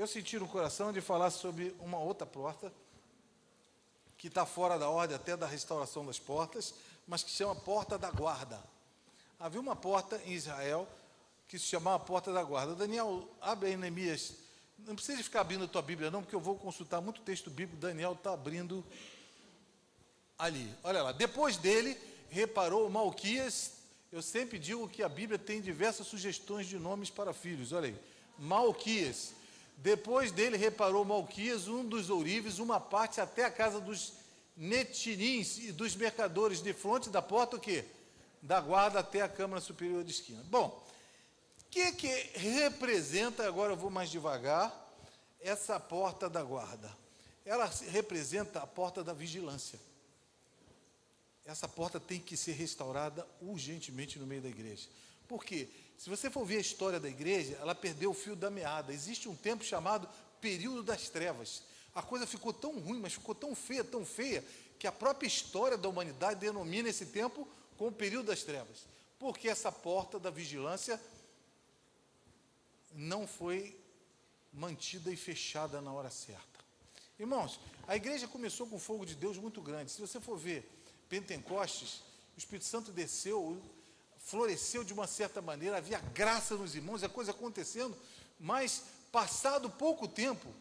eu senti no coração de falar sobre uma outra porta, que está fora da ordem até da restauração das portas, mas que chama Porta da Guarda. Havia uma porta em Israel que se chamava Porta da Guarda. Daniel, abre aí Neemias. Não precisa ficar abrindo a tua Bíblia, não, porque eu vou consultar muito texto bíblico. Daniel está abrindo ali. Olha lá. Depois dele, reparou Malquias. Eu sempre digo que a Bíblia tem diversas sugestões de nomes para filhos. Olha aí. Malquias. Depois dele reparou Malquias, um dos ourives, uma parte até a casa dos netinins e dos mercadores de fronte da porta, o quê? Da guarda até a Câmara Superior de Esquina. Bom, o que, que representa, agora eu vou mais devagar, essa porta da guarda? Ela representa a porta da vigilância. Essa porta tem que ser restaurada urgentemente no meio da igreja. Por quê? Se você for ver a história da igreja, ela perdeu o fio da meada. Existe um tempo chamado período das trevas. A coisa ficou tão ruim, mas ficou tão feia, tão feia, que a própria história da humanidade denomina esse tempo como período das trevas. Porque essa porta da vigilância não foi mantida e fechada na hora certa. Irmãos, a igreja começou com fogo de Deus muito grande. Se você for ver Pentecostes, o Espírito Santo desceu, floresceu de uma certa maneira, havia graça nos irmãos, a coisa acontecendo, mas passado pouco tempo,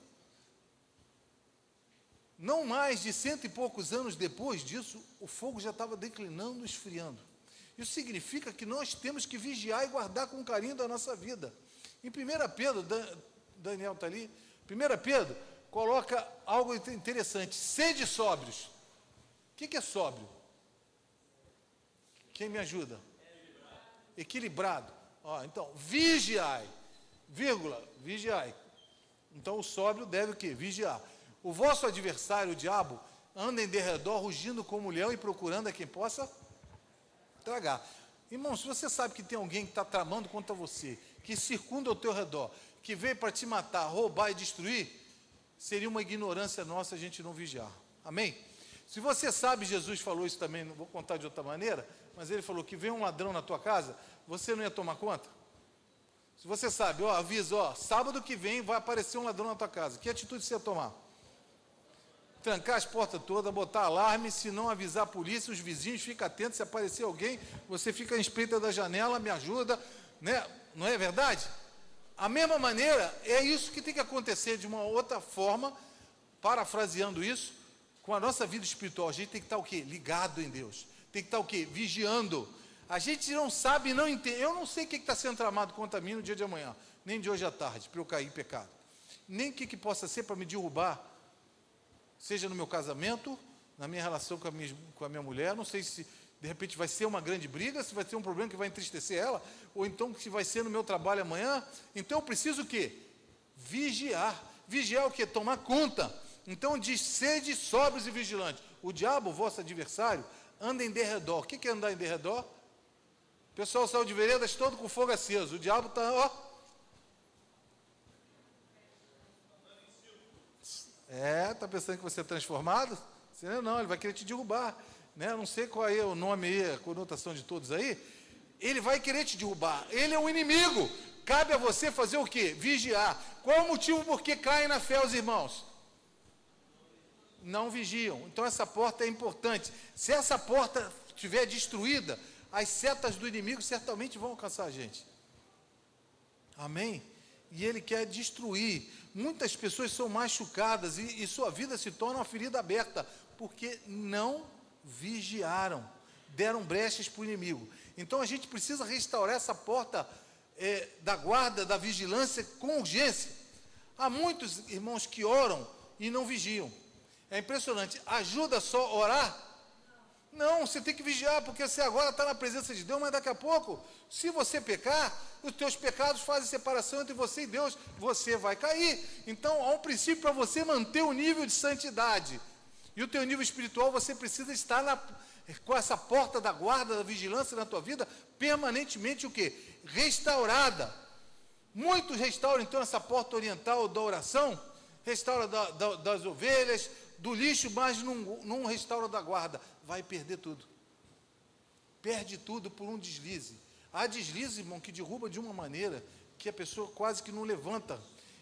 não mais de cento e poucos anos depois disso, o fogo já estava declinando, esfriando. Isso significa que nós temos que vigiar e guardar com carinho da nossa vida. Em 1 Pedro, Daniel está ali, 1 Pedro coloca algo interessante: sede sóbrios. O que é sóbrio? Quem me ajuda? Equilibrado. Ó, então, vigiai, vírgula, vigiai. Então o sóbrio deve o quê? Vigiar. O vosso adversário, o diabo, anda em derredor, rugindo como leão e procurando a quem possa tragar. Irmão, se você sabe que tem alguém que está tramando contra você, que circunda ao teu redor, que veio para te matar, roubar e destruir, seria uma ignorância nossa a gente não vigiar. Amém? Se você sabe, Jesus falou isso também, não vou contar de outra maneira, mas ele falou que vem um ladrão na tua casa, você não ia tomar conta? Se você sabe, ó, avisa, ó, sábado que vem vai aparecer um ladrão na tua casa, que atitude você ia tomar? Trancar as portas todas, botar alarme, se não avisar a polícia, os vizinhos, fica atento, se aparecer alguém, você fica em espreita da janela, me ajuda, né? Não é verdade? A mesma maneira, é isso que tem que acontecer de uma outra forma, parafraseando isso, com a nossa vida espiritual, a gente tem que estar o quê? Ligado em Deus. Tem que estar o quê? Vigiando. A gente não sabe, não entende. Eu não sei o que está sendo tramado contra mim no dia de amanhã, nem de hoje à tarde, para eu cair em pecado. Nem o que, que possa ser para me derrubar, seja no meu casamento, na minha relação com a minha, com a minha mulher. Não sei se de repente vai ser uma grande briga, se vai ter um problema que vai entristecer ela, ou então se vai ser no meu trabalho amanhã. Então eu preciso o quê? Vigiar. Vigiar o quê? Tomar conta. Então diz: sede sóbrios e vigilantes. O diabo, vosso adversário, anda em derredor. O que é andar em derredor? Pessoal saiu de veredas todo com fogo aceso. O diabo está, ó. É, está pensando que você é transformado? Não, não, ele vai querer te derrubar. Né? Não sei qual é o nome aí, a conotação de todos aí. Ele vai querer te derrubar. Ele é o inimigo. Cabe a você fazer o quê? Vigiar. Qual é o motivo por que caem na fé os irmãos? não vigiam. Então essa porta é importante. Se essa porta estiver destruída, as setas do inimigo certamente vão alcançar a gente. Amém? E ele quer destruir. Muitas pessoas são machucadas e, e sua vida se torna uma ferida aberta, porque não vigiaram, deram brechas para o inimigo. Então a gente precisa restaurar essa porta é, da guarda, da vigilância com urgência. Há muitos irmãos que oram e não vigiam. É impressionante. Ajuda só orar? Não, você tem que vigiar, porque você agora está na presença de Deus, mas daqui a pouco, se você pecar, os teus pecados fazem separação entre você e Deus, você vai cair. Então, há um princípio para você manter o nível de santidade. E o teu nível espiritual, você precisa estar na, com essa porta da guarda, da vigilância na tua vida, permanentemente o quê? Restaurada. Muitos restauram, então, essa porta oriental da oração, restaura da, da, das ovelhas, do lixo, mas não, não restaura da guarda, vai perder tudo. Perde tudo por um deslize. Há deslize, irmão, que derruba de uma maneira que a pessoa quase que não levanta.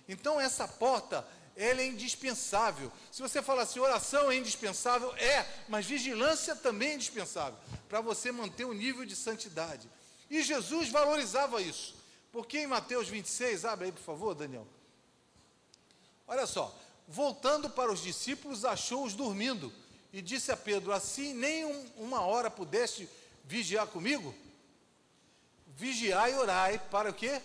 Então essa porta, ela é indispensável. Se você falar assim, oração é indispensável, é, mas vigilância também é indispensável para você manter o nível de santidade. E Jesus valorizava isso. Porque em Mateus 26, abre aí por favor, Daniel. Olha só, voltando para os discípulos, achou-os dormindo e disse a Pedro: Assim nem um, uma hora pudeste vigiar comigo? Vigiai e orai para o quê?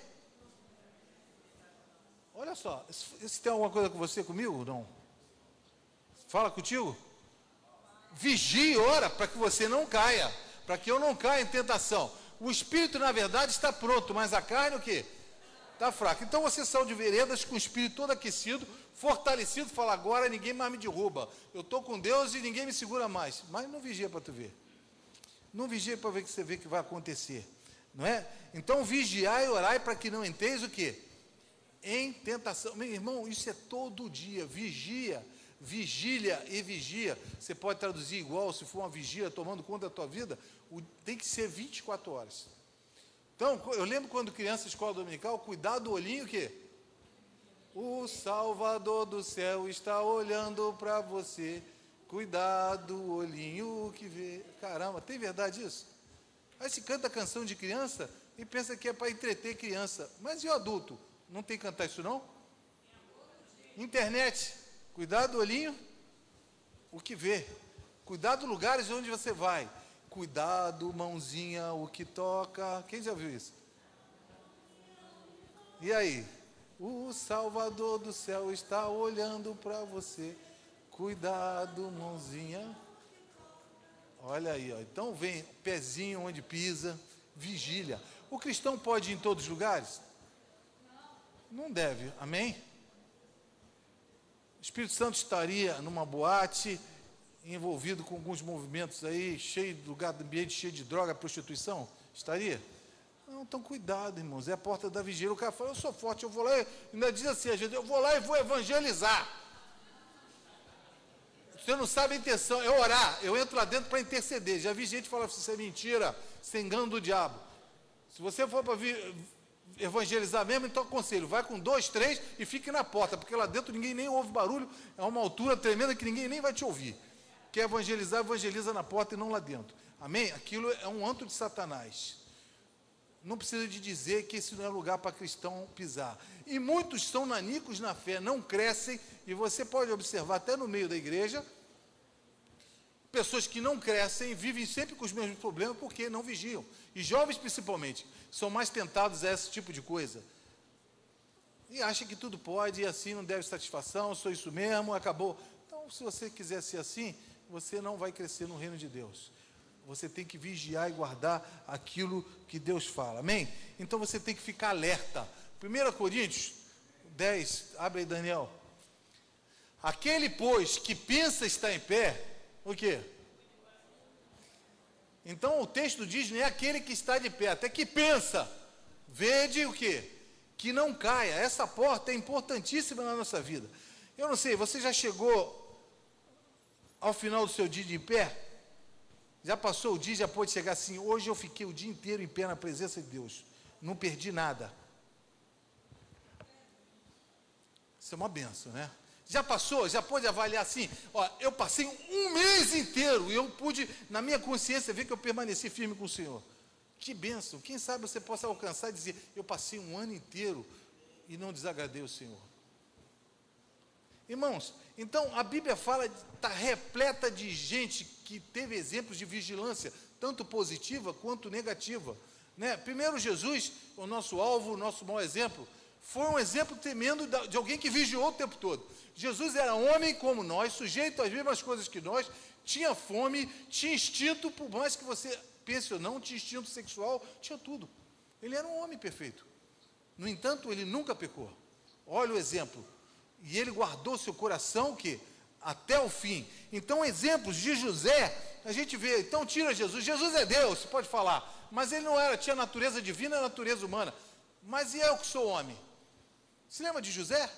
Olha só, se tem alguma coisa com você comigo? Não. Fala contigo? Vigie e ora para que você não caia, para que eu não caia em tentação. O espírito, na verdade, está pronto, mas a carne o quê? Está fraca. Então você saiu de veredas com o espírito todo aquecido, fortalecido, fala, agora ninguém mais me derruba. Eu estou com Deus e ninguém me segura mais. Mas não vigia para tu ver. Não vigia para ver que você vê que vai acontecer. Não é? Então vigiai e orai para que não enteis o quê? Em tentação. Meu irmão, isso é todo dia. Vigia, vigília e vigia. Você pode traduzir igual, se for uma vigia tomando conta da tua vida, tem que ser 24 horas. Então, eu lembro quando criança, escola dominical, cuidar do olhinho o quê? O Salvador do céu está olhando para você. Cuidado, olhinho que vê. Caramba, tem verdade isso? Aí se canta canção de criança e pensa que é para entreter criança. Mas e o adulto? Não tem que cantar isso não? Internet. Cuidado, olhinho, o que vê. Cuidado lugares onde você vai. Cuidado, mãozinha, o que toca. Quem já viu isso? E aí? O Salvador do céu está olhando para você. Cuidado, mãozinha. Olha aí, ó. então vem pezinho onde pisa, vigília. O cristão pode ir em todos os lugares? Não deve, amém? O Espírito Santo estaria numa boate, envolvido com alguns movimentos aí, cheio lugar, ambiente cheio de droga, prostituição? Estaria? Não, então cuidado, irmãos, é a porta da vigília. O cara fala, eu sou forte, eu vou lá, ainda diz assim, gente, eu vou lá e vou evangelizar. Você não sabe a intenção, é orar. Eu entro lá dentro para interceder. Já vi gente falar assim, isso é mentira, é engano do diabo. Se você for para evangelizar mesmo, então aconselho, vai com dois, três e fique na porta, porque lá dentro ninguém nem ouve barulho, é uma altura tremenda que ninguém nem vai te ouvir. Quer evangelizar, evangeliza na porta e não lá dentro. Amém? Aquilo é um antro de Satanás. Não precisa de dizer que esse não é lugar para cristão pisar. E muitos são nanicos na fé, não crescem, e você pode observar até no meio da igreja, pessoas que não crescem, vivem sempre com os mesmos problemas porque não vigiam. E jovens principalmente, são mais tentados a esse tipo de coisa. E acham que tudo pode, e assim não deve satisfação, sou isso mesmo, acabou. Então, se você quiser ser assim, você não vai crescer no reino de Deus. Você tem que vigiar e guardar aquilo que Deus fala. Amém? Então você tem que ficar alerta. 1 Coríntios 10, abre aí, Daniel. Aquele, pois, que pensa estar em pé, o quê? Então o texto diz, não é aquele que está de pé, até que pensa. Vede o quê? Que não caia. Essa porta é importantíssima na nossa vida. Eu não sei, você já chegou ao final do seu dia de pé? Já passou o dia, já pode chegar assim, hoje eu fiquei o dia inteiro em pé na presença de Deus. Não perdi nada. Isso é uma benção, né? Já passou? Já pode avaliar assim? Ó, eu passei um mês inteiro e eu pude, na minha consciência, ver que eu permaneci firme com o Senhor. Que benção. Quem sabe você possa alcançar e dizer, eu passei um ano inteiro e não desagradei o Senhor. Irmãos, então a Bíblia fala, está repleta de gente que teve exemplos de vigilância, tanto positiva quanto negativa. Né? Primeiro, Jesus, o nosso alvo, o nosso mau exemplo, foi um exemplo tremendo de alguém que vigiou o tempo todo. Jesus era homem como nós, sujeito às mesmas coisas que nós, tinha fome, tinha instinto, por mais que você pense ou não, tinha instinto sexual, tinha tudo. Ele era um homem perfeito. No entanto, ele nunca pecou. Olha o exemplo. E ele guardou seu coração que até o fim. Então, exemplos de José, a gente vê, então tira Jesus. Jesus é Deus, você pode falar, mas ele não era, tinha natureza divina natureza humana. Mas e eu que sou homem? Se lembra de José?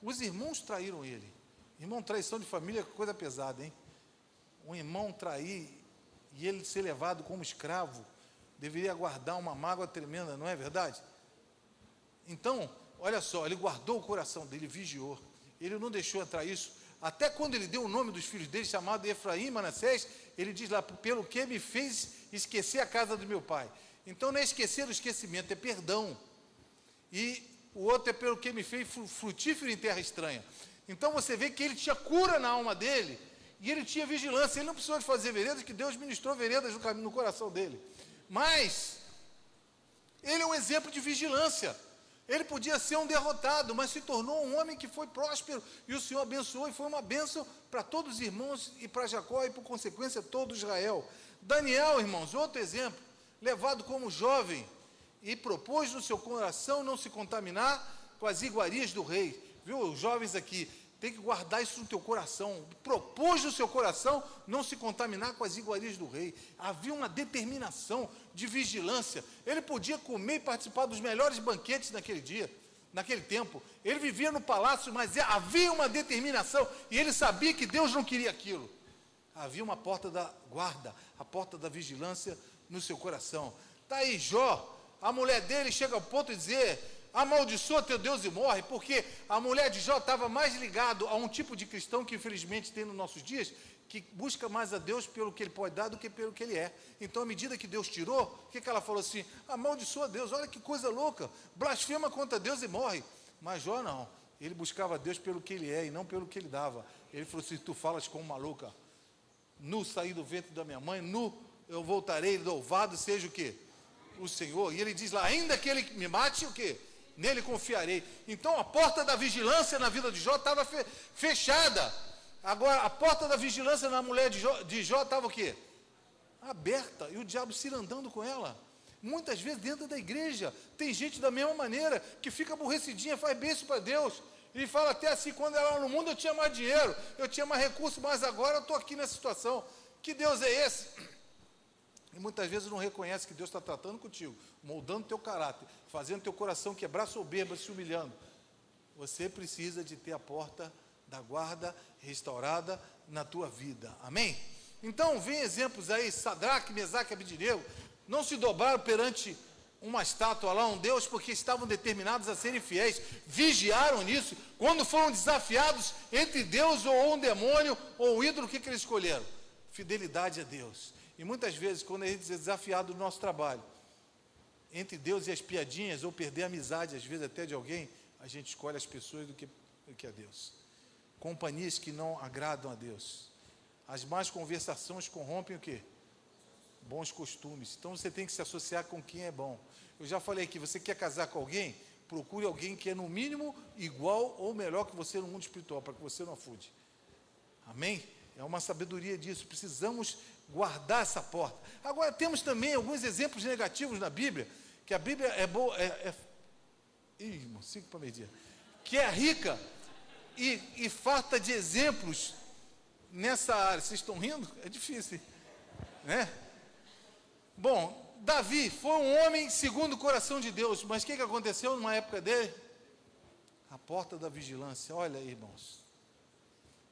Os irmãos traíram ele. Irmão, traição de família é coisa pesada, hein? Um irmão trair e ele ser levado como escravo, deveria guardar uma mágoa tremenda, não é verdade? Então, olha só, ele guardou o coração dele, vigiou. Ele não deixou entrar isso. Até quando ele deu o nome dos filhos dele, chamado Efraim Manassés, ele diz lá, pelo que me fez esquecer a casa do meu pai. Então não é esquecer o esquecimento, é perdão. E o outro é pelo que me fez frutífero em terra estranha. Então você vê que ele tinha cura na alma dele e ele tinha vigilância. Ele não precisou de fazer veredas, que Deus ministrou veredas no, caminho, no coração dele. Mas ele é um exemplo de vigilância. Ele podia ser um derrotado, mas se tornou um homem que foi próspero e o Senhor abençoou e foi uma bênção para todos os irmãos e para Jacó e por consequência todo Israel. Daniel, irmãos, outro exemplo, levado como jovem e propôs no seu coração não se contaminar com as iguarias do rei. Viu, os jovens aqui, tem que guardar isso no teu coração. Propôs no seu coração não se contaminar com as iguarias do rei. Havia uma determinação de vigilância. Ele podia comer e participar dos melhores banquetes naquele dia, naquele tempo. Ele vivia no palácio, mas havia uma determinação e ele sabia que Deus não queria aquilo. Havia uma porta da guarda, a porta da vigilância no seu coração. Está aí Jó, a mulher dele chega ao ponto de dizer: amaldiçoa teu Deus e morre, porque a mulher de Jó estava mais ligado a um tipo de cristão que infelizmente tem nos nossos dias, que busca mais a Deus pelo que ele pode dar do que pelo que ele é. Então, à medida que Deus tirou, o que, que ela falou assim? Amaldiçoa Deus, olha que coisa louca, blasfema contra Deus e morre. Mas Jó não, ele buscava Deus pelo que ele é e não pelo que ele dava. Ele falou assim: Tu falas como uma louca, nu saí do ventre da minha mãe, nu eu voltarei, louvado seja o que? O Senhor. E ele diz lá: Ainda que ele me mate, o que? Nele confiarei. Então a porta da vigilância na vida de Jó estava fechada. Agora, a porta da vigilância na mulher de Jó, estava o quê? Aberta. E o diabo se andando com ela. Muitas vezes dentro da igreja, tem gente da mesma maneira, que fica aborrecidinha, faz beijo para Deus. E fala até assim, quando ela no mundo eu tinha mais dinheiro, eu tinha mais recursos, mas agora eu estou aqui nessa situação. Que Deus é esse? E muitas vezes não reconhece que Deus está tratando contigo, moldando teu caráter, fazendo teu coração quebrar soberba, se humilhando. Você precisa de ter a porta da guarda restaurada na tua vida. Amém? Então, vem exemplos aí, Sadraque, Mesaque e não se dobraram perante uma estátua lá, um Deus, porque estavam determinados a serem fiéis, vigiaram nisso, quando foram desafiados entre Deus ou um demônio ou um ídolo, o que, que eles escolheram? Fidelidade a Deus. E muitas vezes, quando a gente é desafiado no nosso trabalho, entre Deus e as piadinhas, ou perder a amizade, às vezes até de alguém, a gente escolhe as pessoas do que, do que a Deus. Companhias que não agradam a Deus. As más conversações corrompem o quê? Bons costumes. Então você tem que se associar com quem é bom. Eu já falei aqui, você quer casar com alguém? Procure alguém que é no mínimo igual ou melhor que você no mundo espiritual, para que você não afude. Amém? É uma sabedoria disso. Precisamos guardar essa porta. Agora, temos também alguns exemplos negativos na Bíblia, que a Bíblia é boa, é, é ih, irmão, cinco para meio-dia, que é rica e, e farta de exemplos nessa área. Vocês estão rindo? É difícil, né? Bom, Davi foi um homem segundo o coração de Deus, mas o que, que aconteceu numa época dele? A porta da vigilância. Olha, irmãos,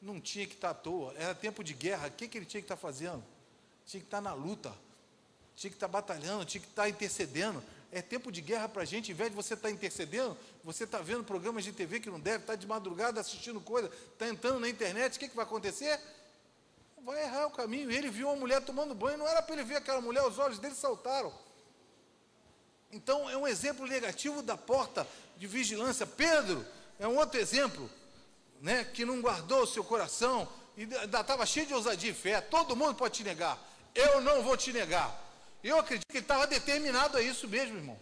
não tinha que estar à toa, era tempo de guerra, o que, que ele tinha que estar fazendo? Tinha que estar na luta, tinha que estar batalhando, tinha que estar intercedendo. É tempo de guerra para a gente, em vez de você estar intercedendo, você está vendo programas de TV que não deve, está de madrugada assistindo coisa, está entrando na internet, o que, que vai acontecer? Vai errar o caminho. Ele viu uma mulher tomando banho, não era para ele ver aquela mulher, os olhos dele saltaram. Então, é um exemplo negativo da porta de vigilância. Pedro é um outro exemplo, né, que não guardou o seu coração, e estava cheio de ousadia e fé. Todo mundo pode te negar. Eu não vou te negar. Eu acredito que ele estava determinado a isso mesmo, irmão.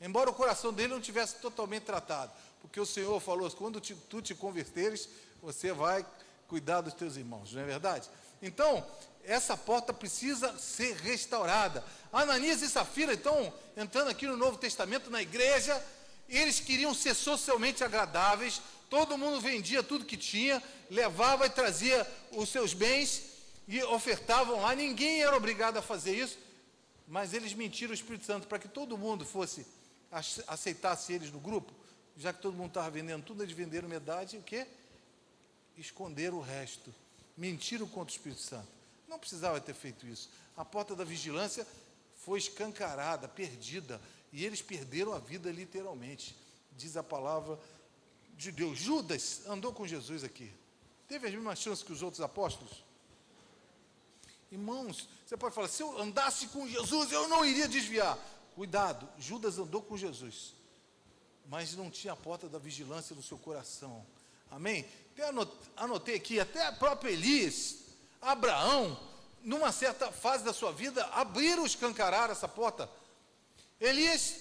Embora o coração dele não tivesse totalmente tratado. Porque o Senhor falou: quando te, tu te converteres, você vai cuidar dos teus irmãos, não é verdade? Então, essa porta precisa ser restaurada. Ananias e Safira, então, entrando aqui no Novo Testamento, na igreja, eles queriam ser socialmente agradáveis, todo mundo vendia tudo que tinha, levava e trazia os seus bens e ofertavam lá, ninguém era obrigado a fazer isso, mas eles mentiram o Espírito Santo para que todo mundo fosse, aceitasse eles no grupo, já que todo mundo estava vendendo tudo, eles venderam metade e o quê? Esconderam o resto. Mentiram contra o Espírito Santo. Não precisava ter feito isso. A porta da vigilância foi escancarada, perdida, e eles perderam a vida literalmente. diz a palavra de Deus. Judas andou com Jesus aqui. Teve as mesmas chances que os outros apóstolos? Irmãos, você pode falar, se eu andasse com Jesus, eu não iria desviar. Cuidado, Judas andou com Jesus, mas não tinha a porta da vigilância no seu coração. Amém? Até anotei aqui, até a própria Elias, Abraão, numa certa fase da sua vida, abriram, escancararam essa porta. Elias,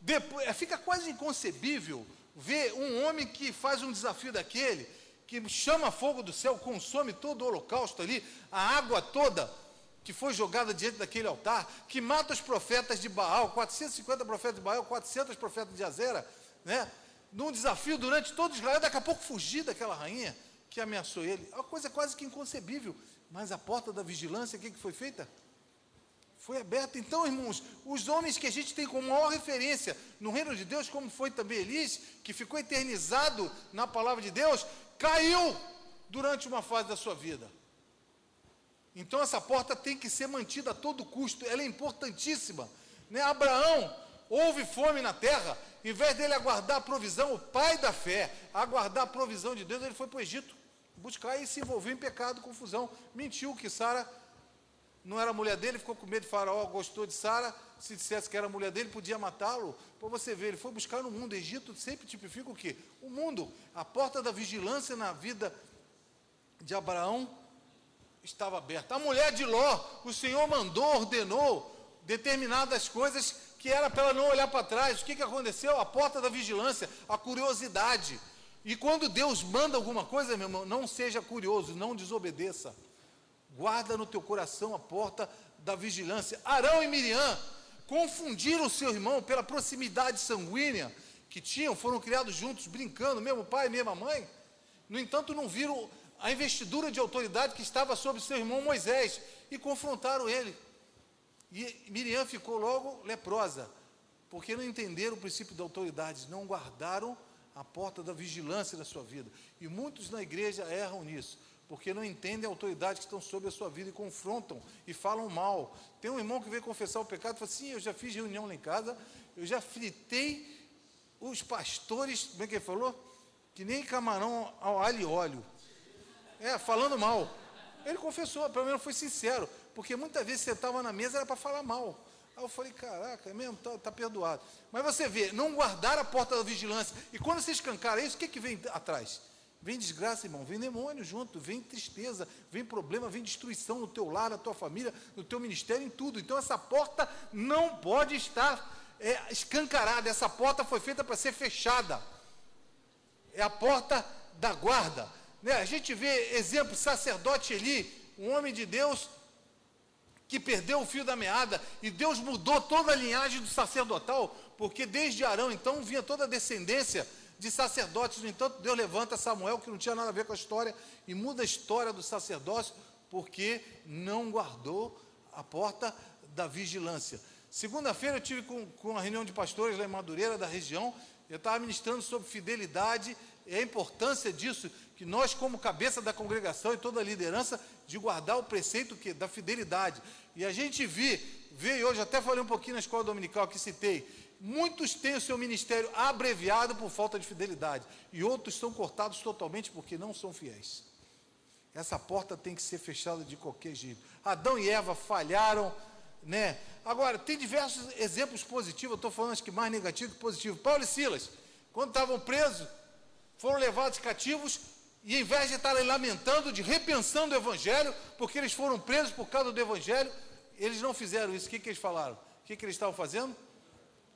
depois, é, fica quase inconcebível ver um homem que faz um desafio daquele, que chama fogo do céu, consome todo o holocausto ali, a água toda que foi jogada diante daquele altar, que mata os profetas de Baal, 450 profetas de Baal, 400 profetas de Azera, né? num desafio durante todo Israel, daqui a pouco fugir daquela rainha que ameaçou ele. É uma coisa quase que inconcebível. Mas a porta da vigilância, o que, que foi feita? Foi aberta. Então, irmãos, os homens que a gente tem como maior referência no reino de Deus, como foi também Elis, que ficou eternizado na palavra de Deus, caiu durante uma fase da sua vida. Então essa porta tem que ser mantida a todo custo, ela é importantíssima. Né? Abraão, houve fome na terra, em vez dele aguardar a provisão, o pai da fé, aguardar a provisão de Deus, ele foi para o Egito, buscar e se envolveu em pecado, confusão. Mentiu que Sara não era mulher dele, ficou com medo de Faraó, gostou de Sara, se dissesse que era mulher dele, podia matá-lo. Para você ver, ele foi buscar no mundo. Egito sempre tipifica o quê? O mundo. A porta da vigilância na vida de Abraão estava aberta. A mulher de Ló, o Senhor mandou, ordenou determinadas coisas que era para ela não olhar para trás. O que, que aconteceu? A porta da vigilância, a curiosidade. E quando Deus manda alguma coisa, meu irmão, não seja curioso, não desobedeça. Guarda no teu coração a porta da vigilância. Arão e Miriam confundiram o seu irmão pela proximidade sanguínea que tinham, foram criados juntos, brincando, mesmo pai, mesma mãe. No entanto, não viram a investidura de autoridade que estava sobre seu irmão Moisés e confrontaram ele. E Miriam ficou logo leprosa, porque não entenderam o princípio da autoridade, não guardaram a porta da vigilância da sua vida. E muitos na igreja erram nisso, porque não entendem a autoridade que estão sobre a sua vida e confrontam e falam mal. Tem um irmão que veio confessar o pecado e falou assim: Eu já fiz reunião lá em casa, eu já fritei os pastores, como é que ele falou? Que nem camarão ao alho e óleo. É, falando mal. Ele confessou, pelo menos foi sincero, porque muitas vezes você estava na mesa era para falar mal. Aí eu falei, caraca, é mesmo, está tá perdoado. Mas você vê, não guardar a porta da vigilância. E quando você escancara isso, o que, que vem atrás? Vem desgraça, irmão, vem demônio junto, vem tristeza, vem problema, vem destruição no teu lar, na tua família, no teu ministério, em tudo. Então essa porta não pode estar é, escancarada, essa porta foi feita para ser fechada. É a porta da guarda. Né? A gente vê exemplo, sacerdote Eli, um homem de Deus que perdeu o fio da meada, e Deus mudou toda a linhagem do sacerdotal, porque desde Arão, então, vinha toda a descendência de sacerdotes. No entanto, Deus levanta Samuel, que não tinha nada a ver com a história, e muda a história do sacerdócio, porque não guardou a porta da vigilância. Segunda-feira eu tive com, com uma reunião de pastores lá em Madureira, da região, eu estava ministrando sobre fidelidade e a importância disso, que nós, como cabeça da congregação e toda a liderança, de guardar o preceito que, da fidelidade. E a gente vê, vê hoje, até falei um pouquinho na escola dominical que citei, muitos têm o seu ministério abreviado por falta de fidelidade, e outros são cortados totalmente porque não são fiéis. Essa porta tem que ser fechada de qualquer jeito. Adão e Eva falharam, né? Agora, tem diversos exemplos positivos, eu estou falando acho que mais negativo que positivo. Paulo e Silas, quando estavam presos, foram levados cativos, e em vez de estarem lamentando, de repensando o Evangelho, porque eles foram presos por causa do Evangelho, eles não fizeram isso. O que, que eles falaram? O que, que eles estavam fazendo?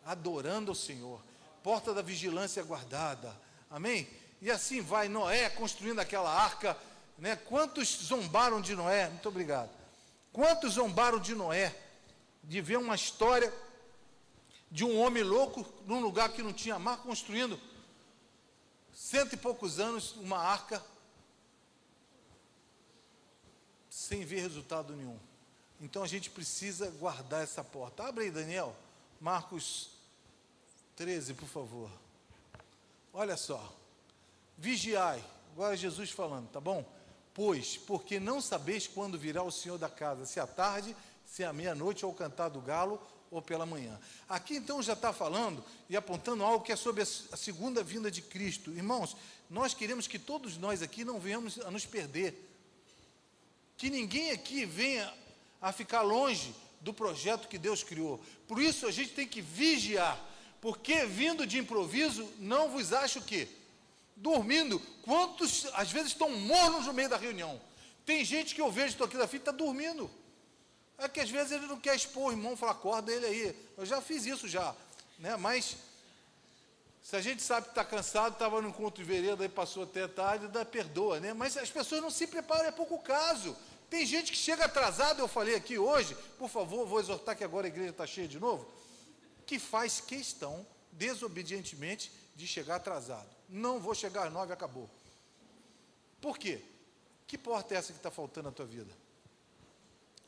Adorando o Senhor. Porta da vigilância guardada. Amém? E assim vai Noé construindo aquela arca. Né? Quantos zombaram de Noé? Muito obrigado. Quantos zombaram de Noé? De ver uma história de um homem louco num lugar que não tinha mar, construindo cento e poucos anos, uma arca, sem ver resultado nenhum. Então a gente precisa guardar essa porta. Abre aí, Daniel, Marcos 13, por favor. Olha só. Vigiai. Agora Jesus falando, tá bom? Pois, porque não sabeis quando virá o Senhor da casa, se à tarde, se à meia-noite ou cantar do galo, ou pela manhã. Aqui então já está falando e apontando algo que é sobre a segunda vinda de Cristo. Irmãos, nós queremos que todos nós aqui não venhamos a nos perder. Que ninguém aqui venha a ficar longe do projeto que Deus criou. Por isso a gente tem que vigiar, porque vindo de improviso, não vos acho o quê? Dormindo. Quantos às vezes estão mornos no meio da reunião? Tem gente que eu vejo, estou aqui da fita, está dormindo. É que às vezes ele não quer expor o irmão, fala, acorda ele aí. Eu já fiz isso já. Né? Mas se a gente sabe que está cansado, estava no encontro de vereda e passou até tarde, dá, perdoa, né? Mas as pessoas não se preparam, é pouco caso. Tem gente que chega atrasado, eu falei aqui hoje, por favor, vou exortar que agora a igreja está cheia de novo, que faz questão, desobedientemente, de chegar atrasado. Não vou chegar às nove, acabou. Por quê? Que porta é essa que está faltando na tua vida?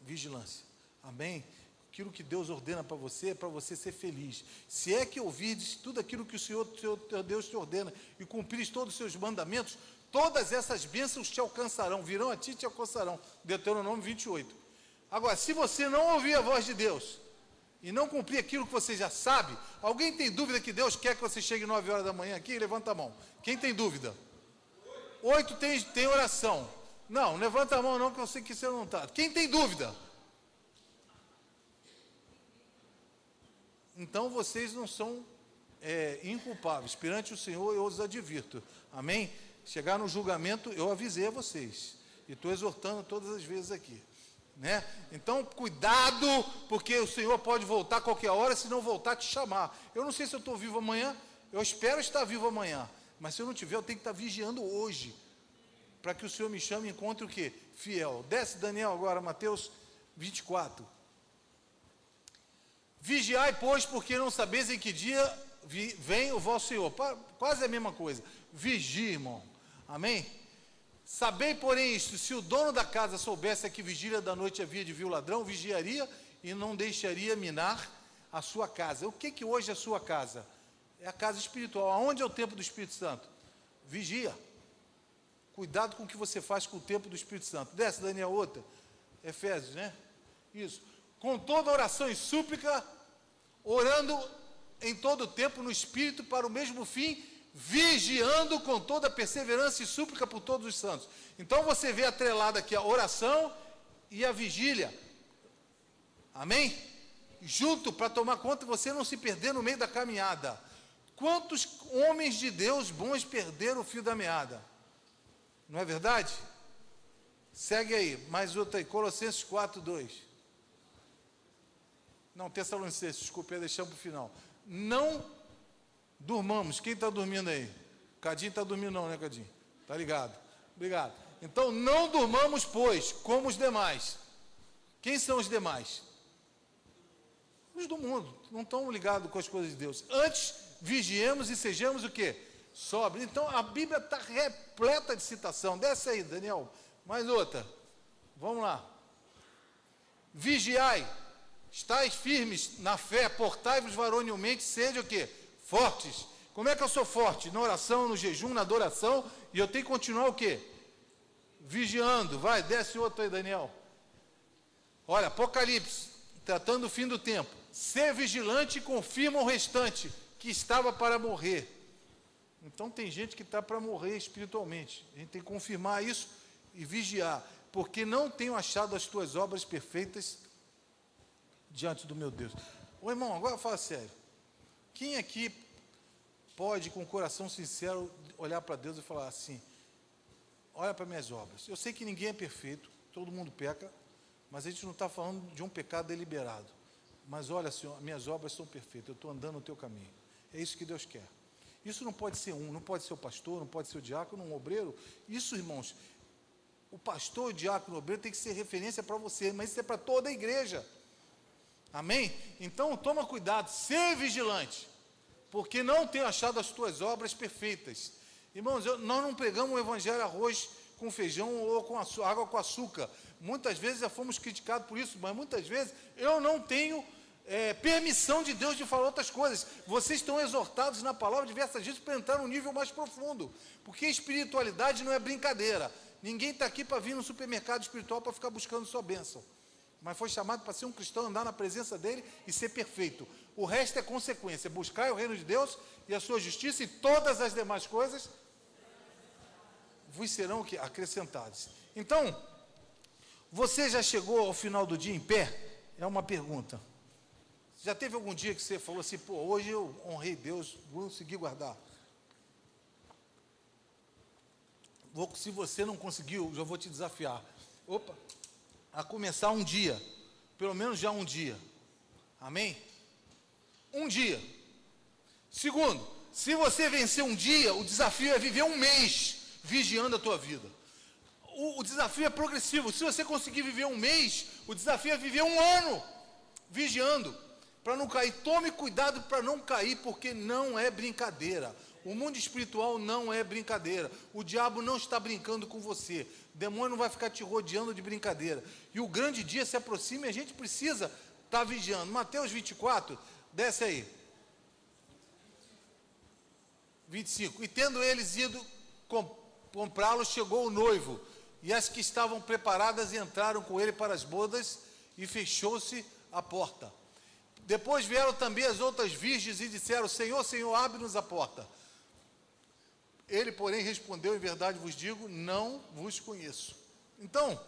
Vigilância. Amém? Aquilo que Deus ordena para você é para você ser feliz. Se é que ouvirdes tudo aquilo que o Senhor, teu Deus, te ordena e cumprires todos os seus mandamentos, todas essas bênçãos te alcançarão, virão a ti e te alcançarão. Deuteronômio 28. Agora, se você não ouvir a voz de Deus e não cumprir aquilo que você já sabe, alguém tem dúvida que Deus quer que você chegue 9 horas da manhã aqui? Levanta a mão. Quem tem dúvida? Oito tem, tem oração. Não, levanta a mão não, que eu sei que você não está. Quem tem dúvida? Então vocês não são é, inculpáveis. Perante o Senhor eu os advirto. Amém? chegar no julgamento, eu avisei a vocês. E estou exortando todas as vezes aqui. Né? Então, cuidado, porque o Senhor pode voltar a qualquer hora, se não voltar, te chamar. Eu não sei se eu estou vivo amanhã, eu espero estar vivo amanhã. Mas se eu não tiver, eu tenho que estar vigiando hoje. Para que o Senhor me chame e encontre o quê? Fiel. Desce, Daniel, agora, Mateus 24. Vigiai, pois, porque não sabeis em que dia vem o vosso Senhor. Quase a mesma coisa. Vigie, irmão. Amém? Sabei, porém, isto: se o dono da casa soubesse que vigília da noite havia de vir o ladrão, vigiaria e não deixaria minar a sua casa. O que que hoje é a sua casa? É a casa espiritual. Aonde é o templo do Espírito Santo? Vigia. Cuidado com o que você faz com o templo do Espírito Santo. Desce, Daniel, outra. Efésios, né? Isso. Com toda oração e súplica, orando em todo o tempo no Espírito para o mesmo fim vigiando com toda perseverança e súplica por todos os santos. Então você vê atrelado aqui a oração e a vigília. Amém? Junto para tomar conta você não se perder no meio da caminhada. Quantos homens de Deus bons perderam o fio da meada? Não é verdade? Segue aí, mais outra aí, Colossenses 4, 2. Não, Tessalonicenses, desculpa, deixamos para o final. Não Durmamos. Quem está dormindo aí? Cadinho está dormindo não, né, Cadinho? Tá ligado? Obrigado. Então, não durmamos, pois, como os demais. Quem são os demais? Os do mundo. Não estão ligados com as coisas de Deus. Antes, vigiemos e sejamos o quê? Sobre. Então, a Bíblia está repleta de citação. Desce aí, Daniel. Mais outra. Vamos lá. Vigiai. Estais firmes na fé, portai-vos varonilmente, seja o quê? Fortes. Como é que eu sou forte? Na oração, no jejum, na adoração, e eu tenho que continuar o quê? Vigiando. Vai, desce outro aí, Daniel. Olha, Apocalipse, tratando o fim do tempo. Ser vigilante confirma o restante, que estava para morrer. Então tem gente que está para morrer espiritualmente. A gente tem que confirmar isso e vigiar, porque não tenho achado as tuas obras perfeitas diante do meu Deus. Ô irmão, agora fala sério. Quem aqui pode, com o coração sincero, olhar para Deus e falar assim: olha para minhas obras. Eu sei que ninguém é perfeito, todo mundo peca, mas a gente não está falando de um pecado deliberado. Mas olha, Senhor, minhas obras são perfeitas, eu estou andando no teu caminho. É isso que Deus quer. Isso não pode ser um, não pode ser o pastor, não pode ser o diácono, um obreiro. Isso, irmãos, o pastor, o diácono, o obreiro tem que ser referência para você, mas isso é para toda a igreja. Amém? Então toma cuidado, ser vigilante, porque não tenho achado as tuas obras perfeitas. Irmãos, eu, nós não pregamos o evangelho arroz com feijão ou com água com açúcar. Muitas vezes já fomos criticados por isso, mas muitas vezes eu não tenho é, permissão de Deus de falar outras coisas. Vocês estão exortados na palavra diversas vezes para entrar num nível mais profundo, porque espiritualidade não é brincadeira. Ninguém está aqui para vir no supermercado espiritual para ficar buscando sua bênção. mas foi chamado para ser um cristão, andar na presença dele e ser perfeito. O resto é consequência. Buscar o reino de Deus e a sua justiça e todas as demais coisas vos serão acrescentados. Então, você já chegou ao final do dia em pé? É uma pergunta. Já teve algum dia que você falou assim, pô, hoje eu honrei Deus, vou conseguir guardar? Vou, se você não conseguiu, já vou te desafiar. Opa, a começar um dia, pelo menos já um dia. Amém? Um dia. Segundo, se você vencer um dia, o desafio é viver um mês vigiando a tua vida. O, o desafio é progressivo. Se você conseguir viver um mês, o desafio é viver um ano vigiando para não cair. Tome cuidado para não cair, porque não é brincadeira. O mundo espiritual não é brincadeira. O diabo não está brincando com você. O demônio não vai ficar te rodeando de brincadeira. E o grande dia se aproxima e a gente precisa estar tá vigiando. Mateus 24, desce aí. 25. E tendo eles ido comprá-lo, chegou o noivo. E as que estavam preparadas entraram com ele para as bodas e fechou-se a porta. Depois vieram também as outras virgens e disseram: Senhor, Senhor, abre-nos a porta. Ele, porém, respondeu: Em verdade vos digo, não vos conheço. Então,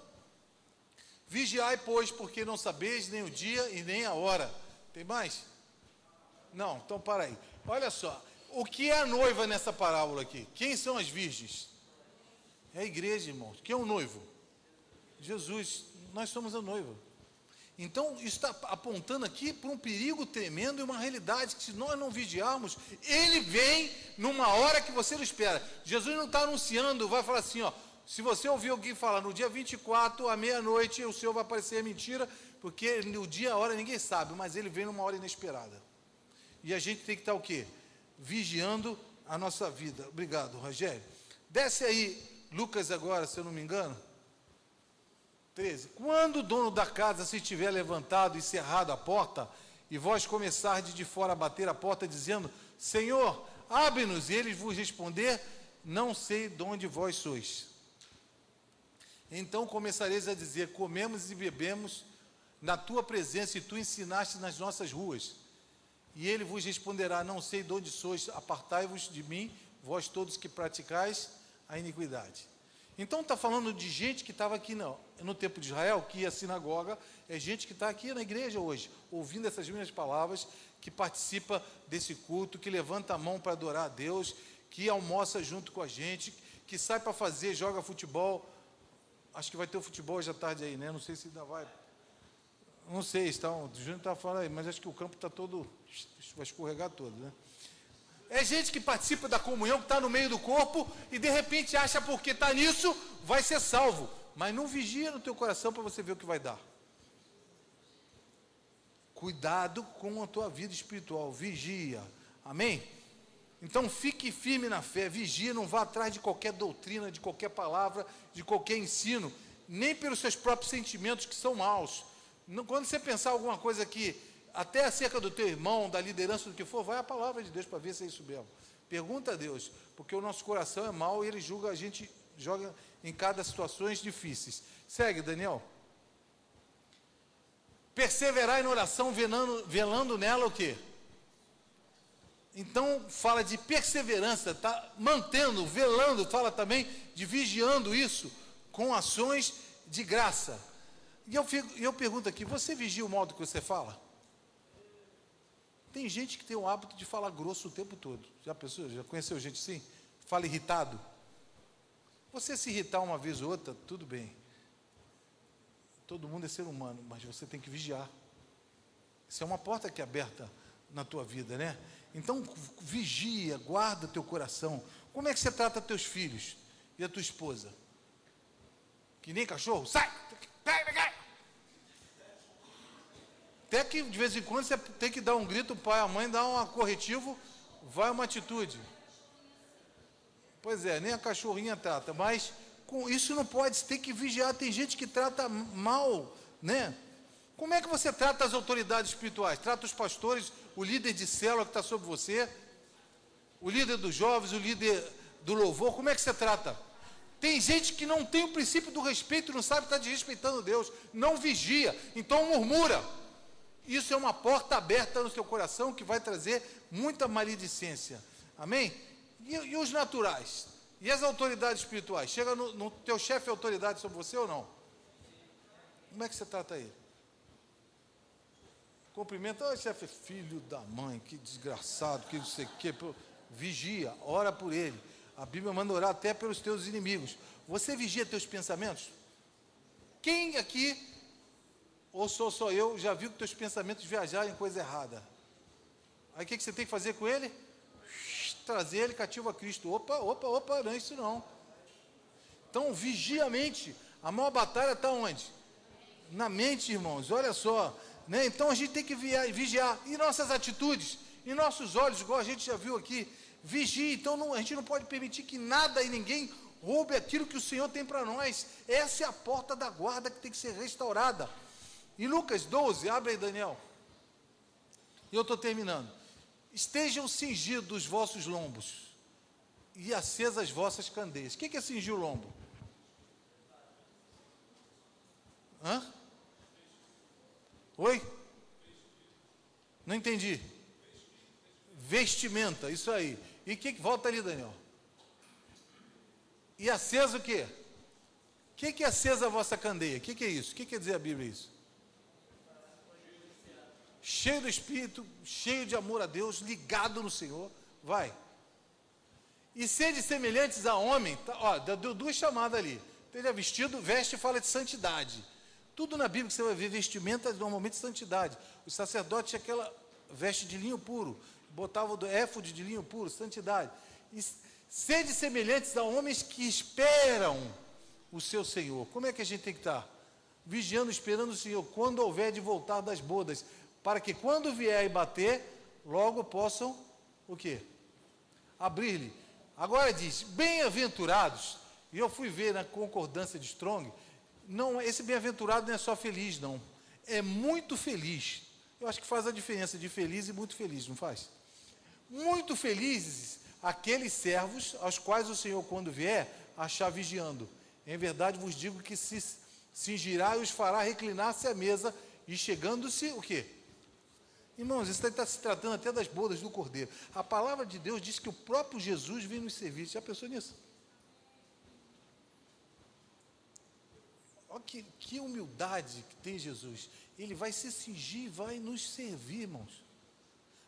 vigiai, pois, porque não sabeis nem o dia e nem a hora. Tem mais? Não, então para aí. Olha só, o que é a noiva nessa parábola aqui? Quem são as virgens? É a igreja, irmãos. Quem é o noivo? Jesus. Nós somos a noiva. Então, está apontando aqui para um perigo tremendo e uma realidade que, se nós não vigiarmos, ele vem numa hora que você não espera. Jesus não está anunciando, vai falar assim: ó, se você ouvir alguém falar no dia 24, à meia-noite, o Senhor vai aparecer mentira, porque no dia, a hora, ninguém sabe, mas ele vem numa hora inesperada. E a gente tem que estar o quê? Vigiando a nossa vida. Obrigado, Rogério. Desce aí, Lucas, agora, se eu não me engano. 13. Quando o dono da casa se tiver levantado e cerrado a porta, e vós começardes de fora a bater a porta, dizendo: Senhor, abre-nos, e ele vos responder: Não sei de onde vós sois. Então começareis a dizer: Comemos e bebemos na tua presença, e tu ensinaste nas nossas ruas. E ele vos responderá: Não sei de onde sois, apartai-vos de mim, vós todos que praticais a iniquidade. Então está falando de gente que estava aqui no, no tempo de Israel, que à sinagoga, é gente que está aqui na igreja hoje, ouvindo essas minhas palavras, que participa desse culto, que levanta a mão para adorar a Deus, que almoça junto com a gente, que sai para fazer, joga futebol. Acho que vai ter o futebol hoje à tarde aí, né? Não sei se ainda vai. Não sei, está, o Júnior está falando aí, mas acho que o campo está todo. vai escorregar todo, né? É gente que participa da comunhão, que está no meio do corpo e de repente acha porque está nisso, vai ser salvo. Mas não vigia no teu coração para você ver o que vai dar. Cuidado com a tua vida espiritual, vigia. Amém? Então fique firme na fé, vigia, não vá atrás de qualquer doutrina, de qualquer palavra, de qualquer ensino, nem pelos seus próprios sentimentos que são maus. Quando você pensar alguma coisa que até acerca do teu irmão, da liderança do que for, vai a palavra de Deus para ver se é isso mesmo. Pergunta a Deus, porque o nosso coração é mau e ele julga a gente, joga em cada situações difíceis. Segue, Daniel. Perseverar em oração, velando, velando nela o quê? Então fala de perseverança, tá mantendo, velando, fala também de vigiando isso com ações de graça. E eu, fico, eu pergunto aqui, você vigia o modo que você fala? Tem gente que tem o hábito de falar grosso o tempo todo. Já pensou? Já conheceu gente assim? Fala irritado. Você se irritar uma vez ou outra, tudo bem. Todo mundo é ser humano, mas você tem que vigiar. Isso é uma porta que é aberta na tua vida, né? Então, vigia, guarda teu coração. Como é que você trata teus filhos e a tua esposa? Que nem cachorro? Sai! Pega, pega! Até que de vez em quando você tem que dar um grito, o pai, a mãe dá um corretivo, vai uma atitude. Pois é, nem a cachorrinha trata, mas com isso não pode, você tem que vigiar, tem gente que trata mal, né? Como é que você trata as autoridades espirituais? Trata os pastores, o líder de célula que está sobre você, o líder dos jovens, o líder do louvor, como é que você trata? Tem gente que não tem o princípio do respeito, não sabe estar desrespeitando Deus, não vigia, então murmura. Isso é uma porta aberta no seu coração que vai trazer muita maledicência. Amém? E, e os naturais? E as autoridades espirituais? Chega no, no teu chefe autoridade sobre você ou não? Como é que você trata ele? Cumprimenta, oh, chefe, filho da mãe, que desgraçado, que não sei o quê. Vigia, ora por ele. A Bíblia manda orar até pelos teus inimigos. Você vigia teus pensamentos? Quem aqui, ou sou só eu, já viu que teus pensamentos viajarem em coisa errada? Aí o que, que você tem que fazer com ele? Trazer ele cativo a Cristo. Opa, opa, opa, não é isso não. Então, vigia a mente. A maior batalha está onde? Na mente, irmãos. Olha só. Né? Então a gente tem que vigiar. E nossas atitudes, e nossos olhos, igual a gente já viu aqui, vigie. Então não, a gente não pode permitir que nada e ninguém roube aquilo que o Senhor tem para nós. Essa é a porta da guarda que tem que ser restaurada. Em Lucas 12, abre aí, Daniel. E eu estou terminando. Estejam cingidos os vossos lombos e acesas as vossas candeias. O que é cingir o lombo? Hã? Oi? Não entendi. Vestimenta, isso aí. E que volta ali, Daniel. E acesa o quê? O que, que é acesa a vossa candeia? O que, que é isso? O que quer dizer a Bíblia isso? Cheio do Espírito, cheio de amor a Deus, ligado no Senhor. Vai. E sede semelhantes a homem, tá, ó, deu duas chamadas ali. Esteja vestido, veste fala de santidade. Tudo na Bíblia que você vai ver, vestimenta normalmente de santidade. O sacerdote tinha aquela veste de linho puro, botava o éfode de linho puro, santidade. E sede semelhantes a homens que esperam o seu Senhor. Como é que a gente tem que estar? Vigiando, esperando o Senhor, quando houver de voltar das bodas, para que quando vier e bater, logo possam o quê? Abrir-lhe. Agora diz, bem-aventurados, e eu fui ver na concordância de Strong, não, esse bem-aventurado não é só feliz, não. É muito feliz. Eu acho que faz a diferença de feliz e muito feliz, não faz? Muito felizes aqueles servos aos quais o Senhor, quando vier, achar vigiando. Em verdade vos digo que se cingirá e os fará reclinar-se à mesa, e chegando-se o quê? Irmãos, isso está se tratando até das bodas do Cordeiro. A palavra de Deus diz que o próprio Jesus vem nos servir. Já pensou nisso? Olha que, que humildade que tem Jesus. Ele vai se cingir e vai nos servir, irmãos.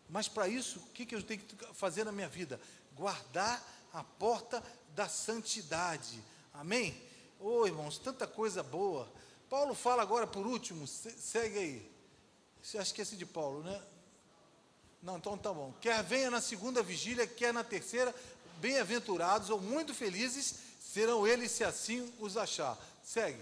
Mas para isso, o que, que eu tenho que fazer na minha vida? Guardar a porta da santidade. Amém? Ô oh, irmãos, tanta coisa boa. Paulo fala agora por último, segue aí. Você esquece de Paulo, né? Não, então tá bom. Quer venha na segunda vigília, quer na terceira, bem-aventurados ou muito felizes serão eles se assim os achar. Segue.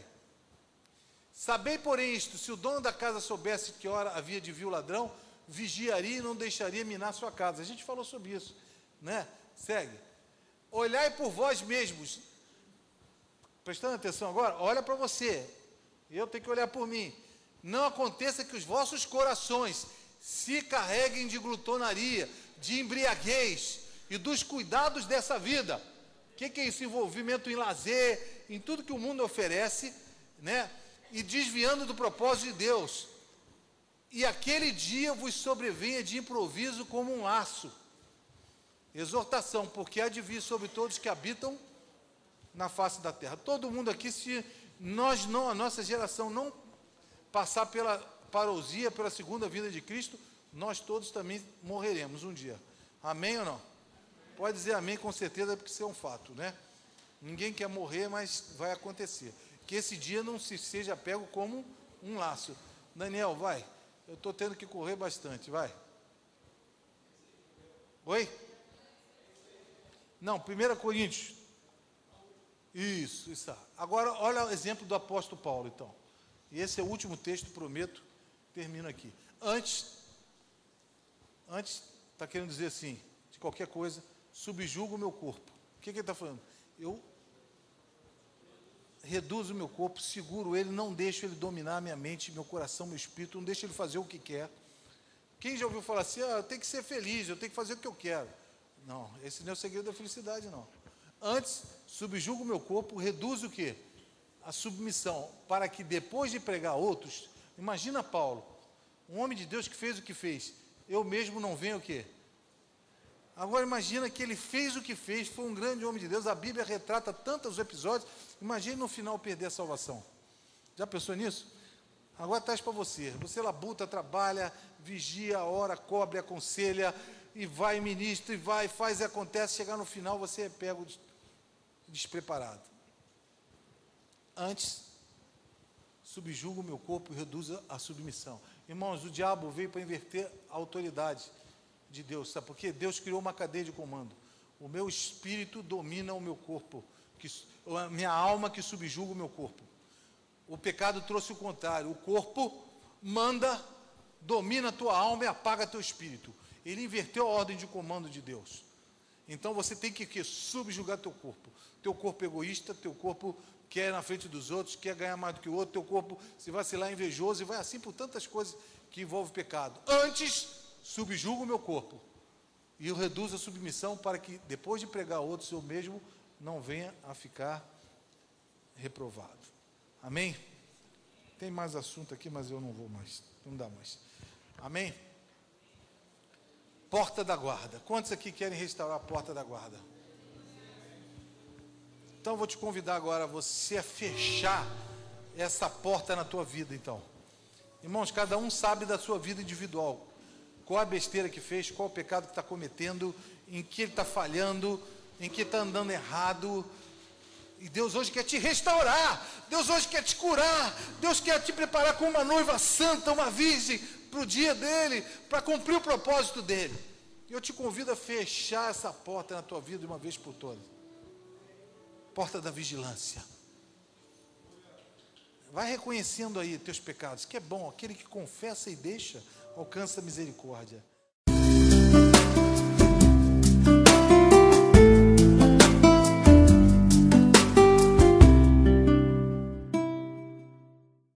Sabei, porém, isto: se o dono da casa soubesse que hora havia de vir o ladrão, vigiaria e não deixaria minar sua casa. A gente falou sobre isso, né? Segue. Olhai por vós mesmos. Prestando atenção agora, olha para você. Eu tenho que olhar por mim. Não aconteça que os vossos corações se carreguem de glutonaria, de embriaguez e dos cuidados dessa vida. O que, que é isso? Envolvimento em lazer, em tudo que o mundo oferece, né? e desviando do propósito de Deus. E aquele dia vos sobrevenha de improviso como um laço. Exortação, porque há de vir sobre todos que habitam na face da terra. Todo mundo aqui, se nós não, a nossa geração não passar pela parousia, pela segunda vinda de Cristo, nós todos também morreremos um dia. Amém ou não? Pode dizer amém com certeza, porque isso é um fato, né? Ninguém quer morrer, mas vai acontecer que esse dia não se seja pego como um laço. Daniel, vai. Eu estou tendo que correr bastante, vai. Oi? Não, 1 Coríntios. Isso, isso. Agora, olha o exemplo do apóstolo Paulo, então. E esse é o último texto, prometo, termino aqui. Antes, antes, está querendo dizer assim, de qualquer coisa, subjugo o meu corpo. O que, que ele está falando? Eu reduzo o meu corpo, seguro ele, não deixo ele dominar minha mente, meu coração, meu espírito, não deixo ele fazer o que quer. Quem já ouviu falar assim, ah, eu tenho que ser feliz, eu tenho que fazer o que eu quero. Não, esse não é o segredo da felicidade, não. Antes, subjugo o meu corpo, reduzo o quê? A submissão, para que depois de pregar outros, imagina Paulo, um homem de Deus que fez o que fez, eu mesmo não venho o quê? Agora imagina que ele fez o que fez, foi um grande homem de Deus, a Bíblia retrata tantos episódios, imagine no final perder a salvação. Já pensou nisso? Agora traz para você, você labuta, trabalha, vigia, ora, cobre, aconselha, e vai, ministra, e vai, faz e acontece, chegar no final você é pego despreparado. Antes, subjuga o meu corpo e reduza a submissão. Irmãos, o diabo veio para inverter a autoridade de Deus, sabe por quê? Deus criou uma cadeia de comando. O meu espírito domina o meu corpo, que, a minha alma que subjuga o meu corpo. O pecado trouxe o contrário. O corpo manda, domina a tua alma e apaga teu espírito. Ele inverteu a ordem de comando de Deus. Então você tem que, que subjugar teu corpo. Teu corpo egoísta, teu corpo quer na frente dos outros, quer ganhar mais do que o outro, teu corpo se vacilar invejoso e vai assim por tantas coisas que envolvem pecado. Antes, subjugo o meu corpo e eu reduzo a submissão para que depois de pregar outros eu mesmo não venha a ficar reprovado. Amém? Tem mais assunto aqui, mas eu não vou mais. Não dá mais. Amém? Porta da guarda. Quantos aqui querem restaurar a porta da guarda? Então eu vou te convidar agora você a fechar essa porta na tua vida, então. Irmãos, cada um sabe da sua vida individual. Qual a besteira que fez, qual o pecado que está cometendo, em que ele está falhando, em que está andando errado. E Deus hoje quer te restaurar, Deus hoje quer te curar, Deus quer te preparar como uma noiva santa, uma virgem, para o dia dele, para cumprir o propósito dele. Eu te convido a fechar essa porta na tua vida de uma vez por todas porta da vigilância. Vai reconhecendo aí teus pecados, que é bom, aquele que confessa e deixa, alcança a misericórdia.